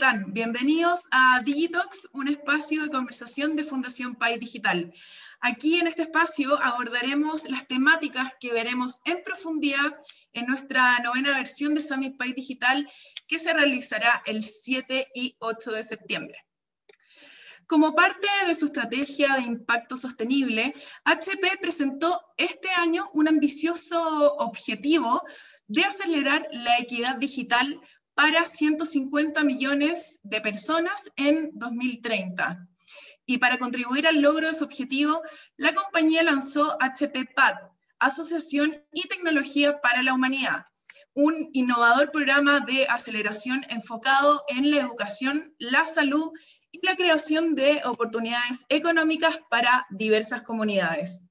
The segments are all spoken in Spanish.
están? Bienvenidos a Digitox, un espacio de conversación de Fundación País Digital. Aquí en este espacio abordaremos las temáticas que veremos en profundidad en nuestra novena versión de Summit País Digital que se realizará el 7 y 8 de septiembre. Como parte de su estrategia de impacto sostenible, HP presentó este año un ambicioso objetivo de acelerar la equidad digital para 150 millones de personas en 2030. Y para contribuir al logro de su objetivo, la compañía lanzó HP PAD, Asociación y Tecnología para la Humanidad, un innovador programa de aceleración enfocado en la educación, la salud y la creación de oportunidades económicas para diversas comunidades.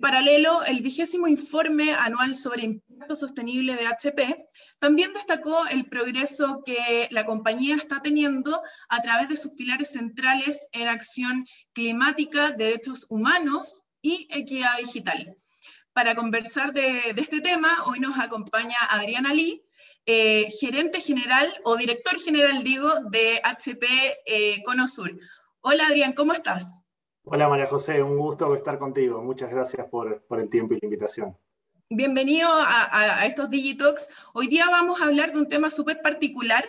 Paralelo, el vigésimo informe anual sobre sostenible de HP también destacó el progreso que la compañía está teniendo a través de sus pilares centrales en acción climática, derechos humanos y equidad digital. Para conversar de, este tema, hoy nos acompaña Adriana Lee, eh, gerente general o director general, digo, de HP eh, Conosur. Hola Adrián, ¿cómo estás? Hola María José, un gusto estar contigo. Muchas gracias por, el tiempo y la invitación. Bienvenido a, estos Digitalks. Hoy día vamos a hablar de un tema súper particular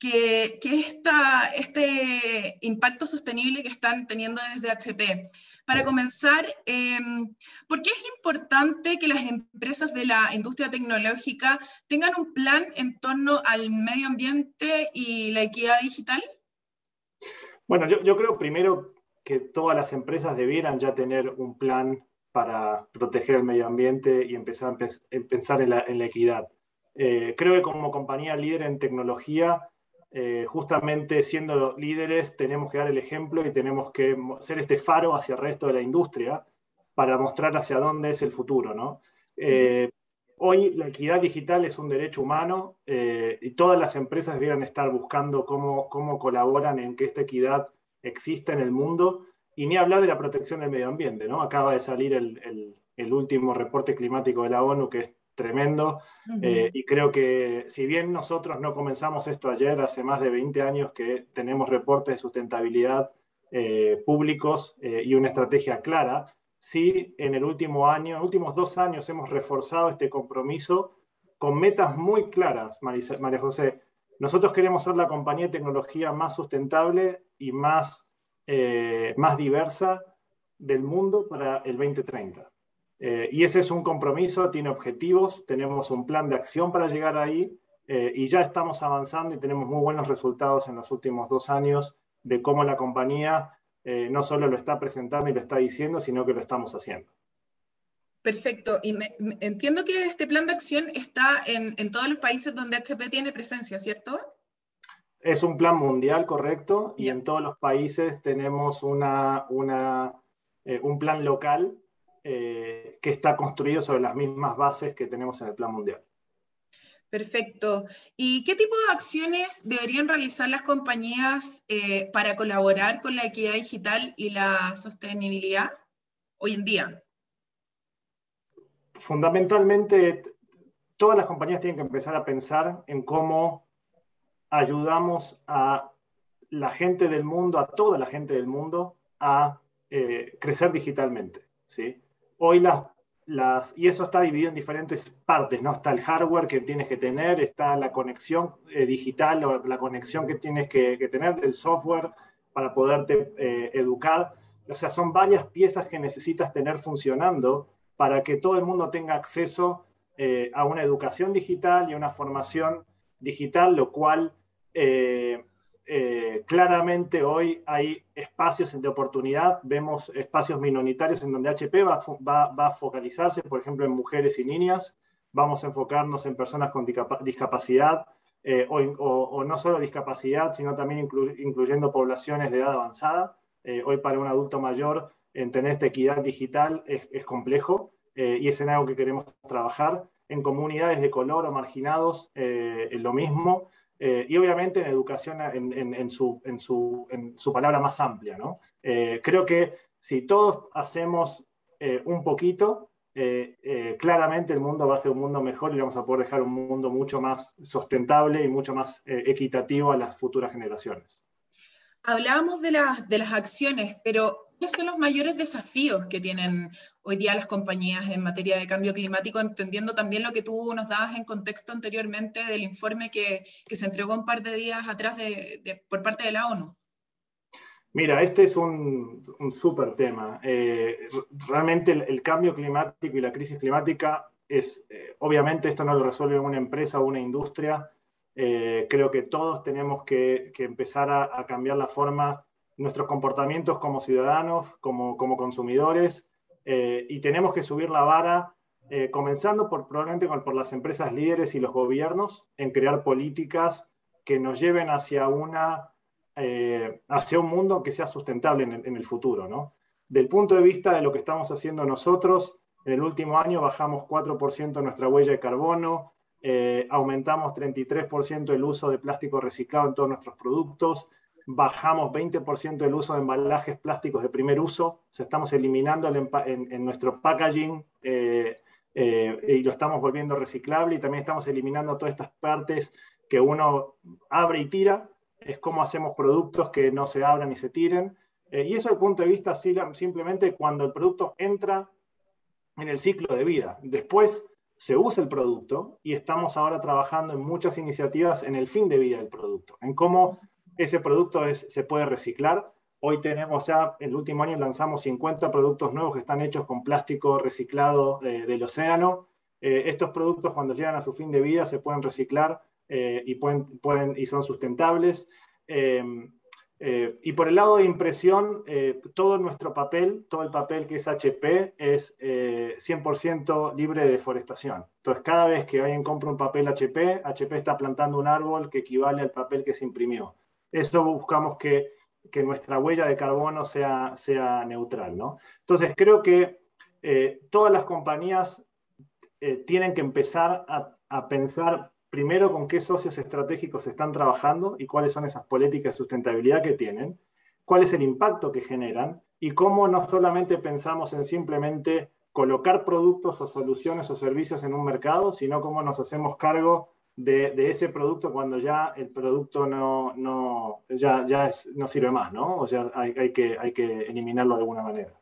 que, es este impacto sostenible que están teniendo desde HP. Para comenzar, em, ¿por qué es importante que las empresas de la industria tecnológica tengan un plan en torno al medio ambiente y la equidad digital? Bueno, yo, yo creo primero que todas las empresas debieran ya tener un plan para proteger el medio ambiente y empezar a pensar en la, equidad. Eh, creo que como compañía líder en tecnología, eh, justamente siendo líderes, tenemos que dar el ejemplo y tenemos que ser este faro hacia el resto de la industria para mostrar hacia dónde es el futuro. ¿no? Eh, hoy la equidad digital es un derecho humano y todas las empresas debieran estar buscando cómo, cómo colaboran en que esta equidad existe en el mundo, y ni hablar de la protección del medio ambiente, ¿no? Acaba de salir el, último reporte climático de la ONU, que es tremendo, eh, y creo que si bien nosotros no comenzamos esto ayer, hace más de 20 años que tenemos reportes de sustentabilidad eh, públicos eh, y una estrategia clara, sí en el último año, en los últimos dos años hemos reforzado este compromiso con metas muy claras, María José. Nosotros queremos ser la compañía de tecnología más sustentable y más, eh, más diversa del mundo para el 2030. Eh, y ese es un compromiso, tiene objetivos, tenemos un plan de acción para llegar ahí eh, y ya estamos avanzando y tenemos muy buenos resultados en los últimos dos años de cómo la compañía no solo lo está presentando y lo está diciendo, sino que lo estamos haciendo. Perfecto. Y entiendo que este plan de acción está en, en, todos los países donde HP tiene presencia, ¿cierto? Es un plan mundial, correcto, y en todos los países tenemos una, una, eh, un plan local eh, que está construido sobre las mismas bases que tenemos en el plan mundial. Perfecto. ¿Y qué tipo de acciones deberían realizar las compañías eh, para colaborar con la equidad digital y la sostenibilidad hoy en día? Fundamentalmente, todas las compañías tienen que empezar a pensar en cómo ayudamos a la gente del mundo, a toda la gente del mundo, a eh, crecer digitalmente. ¿sí? Hoy las, las, y eso está dividido en diferentes partes, ¿no? Está el hardware que tienes que tener, está la conexión eh, digital o la conexión que tienes que, tener del software para poderte eh, educar. O sea, son varias piezas que necesitas tener funcionando para que todo el mundo tenga acceso a una educación digital y a una formación digital, lo cual eh, eh, claramente hoy hay espacios de oportunidad, vemos espacios minoritarios en donde HP va, a focalizarse, por ejemplo, en mujeres y niñas, vamos a enfocarnos en personas con discapacidad, eh, o, no solo discapacidad, sino también incluyendo poblaciones de edad avanzada. hoy para un adulto mayor, en tener esta equidad digital es, complejo y es en algo que queremos trabajar. En comunidades de color o marginados, lo mismo. Eh, y obviamente en educación en, su, su, palabra más amplia. ¿no? Eh, creo que si todos hacemos eh, un poquito, claramente el mundo va a ser un mundo mejor y vamos a poder dejar un mundo mucho más sustentable y mucho más equitativo a las futuras generaciones. Hablábamos de, de las acciones, pero ¿cuáles son los mayores desafíos que tienen hoy día las compañías en materia de cambio climático, entendiendo también lo que tú nos dabas en contexto anteriormente del informe que, que se entregó un par de días atrás de, por parte de la ONU? Mira, este es un, un súper tema. Eh, realmente el, cambio climático y la crisis climática es, eh, obviamente esto no lo resuelve una empresa o una industria. Eh, creo que todos tenemos que, que empezar a, a, cambiar la forma, nuestros comportamientos como ciudadanos, como, como consumidores, y tenemos que subir la vara, comenzando por, probablemente por las empresas líderes y los gobiernos, en crear políticas que nos lleven hacia una eh, hacia un mundo que sea sustentable en el, futuro. ¿no? Del punto de vista de lo que estamos haciendo nosotros, en el último año bajamos 4% nuestra huella de carbono, eh, aumentamos 33% el uso de plástico reciclado en todos nuestros productos, bajamos 20% el uso de embalajes plásticos de primer uso, o sea, estamos eliminando en, nuestro packaging eh, y lo estamos volviendo reciclable y también estamos eliminando todas estas partes que uno abre y tira es cómo hacemos productos que no se abran y se tiren. Eh, y eso desde el punto de vista simplemente cuando el producto entra en el ciclo de vida. Después se usa el producto y estamos ahora trabajando en muchas iniciativas en el fin de vida del producto, en cómo ese producto se puede reciclar. Hoy tenemos ya, el último año lanzamos 50 productos nuevos que están hechos con plástico reciclado eh, del océano. Eh, estos productos cuando llegan a su fin de vida se pueden reciclar eh, y, son sustentables. Em, y por el lado de impresión, todo nuestro papel, todo el papel que es HP, es 100% libre de deforestación. Entonces, cada vez que alguien compra un papel HP, HP está plantando un árbol que equivale al papel que se imprimió. Eso buscamos que, que nuestra huella de carbono sea, sea neutral. ¿no? Entonces, creo que todas las compañías tienen que empezar a, a pensar primero con qué socios estratégicos están trabajando y cuáles son esas políticas de sustentabilidad que tienen, cuál es el impacto que generan y cómo no solamente pensamos en simplemente colocar productos o soluciones o servicios en un mercado, sino cómo nos hacemos cargo de, ese producto cuando ya el producto no, no, ya, ya no sirve más, ¿no? O sea, hay, hay, que, hay que eliminarlo de alguna manera.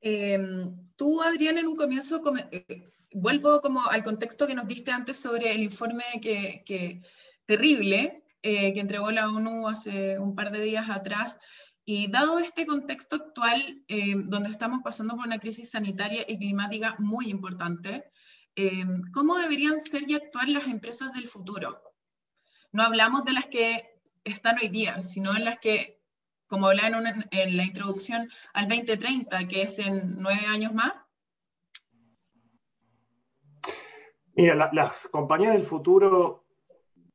Em, tú, Adrián, en un comienzo, eh, vuelvo como al contexto que nos diste antes sobre el informe que, terrible eh, que entregó la ONU hace un par de días atrás. Y dado este contexto actual, em, donde estamos pasando por una crisis sanitaria y climática muy importante, em, ¿cómo deberían ser y actuar las empresas del futuro? No hablamos de las que están hoy día, sino en las que como hablaba en, la introducción, al 2030, que es en nueve años más? Mira, las compañías del futuro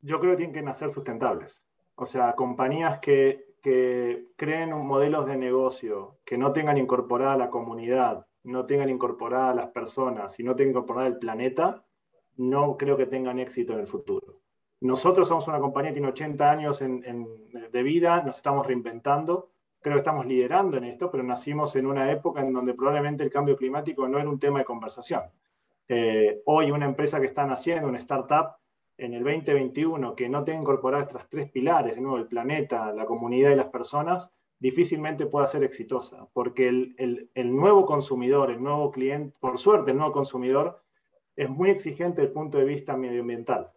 yo creo que tienen que nacer sustentables. O sea, compañías que, que creen modelos de negocio, que no tengan incorporada la comunidad, no tengan incorporada las personas y no tengan incorporada el planeta, no creo que tengan éxito en el futuro. Nosotros somos una compañía que tiene 80 años de vida, nos estamos reinventando, creo que estamos liderando en esto, pero nacimos en una época en donde probablemente el cambio climático no era un tema de conversación. Eh, hoy una empresa que está naciendo, una startup, en el 2021 que no tenga incorporadas estas tres pilares, de nuevo, el planeta, la comunidad y las personas, difícilmente pueda ser exitosa, porque el, el, nuevo consumidor, el nuevo cliente, por suerte el nuevo consumidor, es muy exigente desde el punto de vista medioambiental.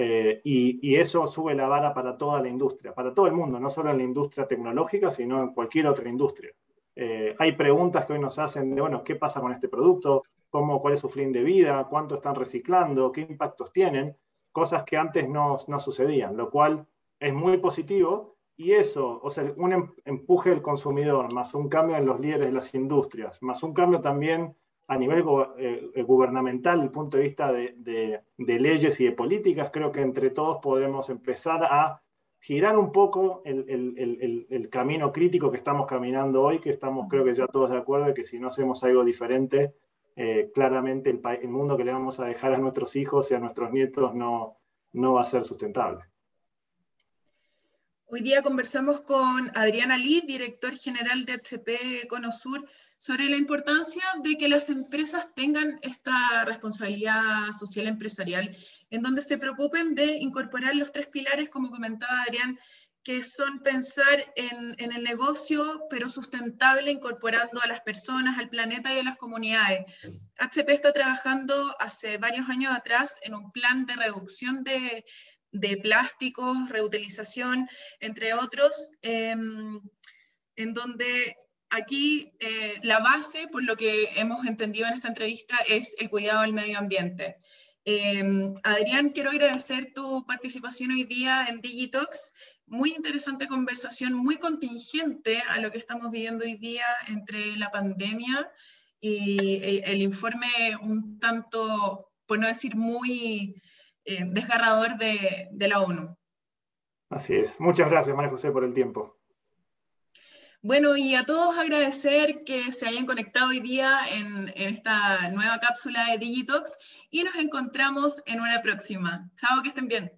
Eh, y, eso sube la vara para toda la industria, para todo el mundo, no solo en la industria tecnológica, sino en cualquier otra industria. Eh, hay preguntas que hoy nos hacen de, bueno, ¿qué pasa con este producto? ¿Cómo, ¿Cuál es su fin de vida? ¿Cuánto están reciclando? ¿Qué impactos tienen? Cosas que antes no, no sucedían, lo cual es muy positivo. Y eso, o sea, un em, empuje del consumidor, más un cambio en los líderes de las industrias, más un cambio también a nivel eh, gubernamental, desde el punto de vista de, leyes y de políticas, creo que entre todos podemos empezar a girar un poco el, camino crítico que estamos caminando hoy, que estamos creo que ya todos de acuerdo de que si no hacemos algo diferente, eh, claramente el, mundo que le vamos a dejar a nuestros hijos y a nuestros nietos no, no va a ser sustentable. Hoy día conversamos con Adriana Lee, director general de HP Conosur, sobre la importancia de que las empresas tengan esta responsabilidad social empresarial, en donde se preocupen de incorporar los tres pilares, como comentaba Adrián, que son pensar en, en, el negocio, pero sustentable, incorporando a las personas, al planeta y a las comunidades. HP está trabajando hace varios años atrás en un plan de reducción de, de plásticos, reutilización, entre otros, em, en donde aquí eh, la base, por lo que hemos entendido en esta entrevista, es el cuidado del medio ambiente. Em, Adrián, quiero agradecer tu participación hoy día en Digitox. Muy interesante conversación, muy contingente a lo que estamos viviendo hoy día entre la pandemia y eh, el informe un tanto, por no decir muy eh, desgarrador de, de, la ONU. Así es. Muchas gracias, María José, por el tiempo. Bueno, y a todos agradecer que se hayan conectado hoy día en, en esta nueva cápsula de Digitox y nos encontramos en una próxima. Chao, que estén bien.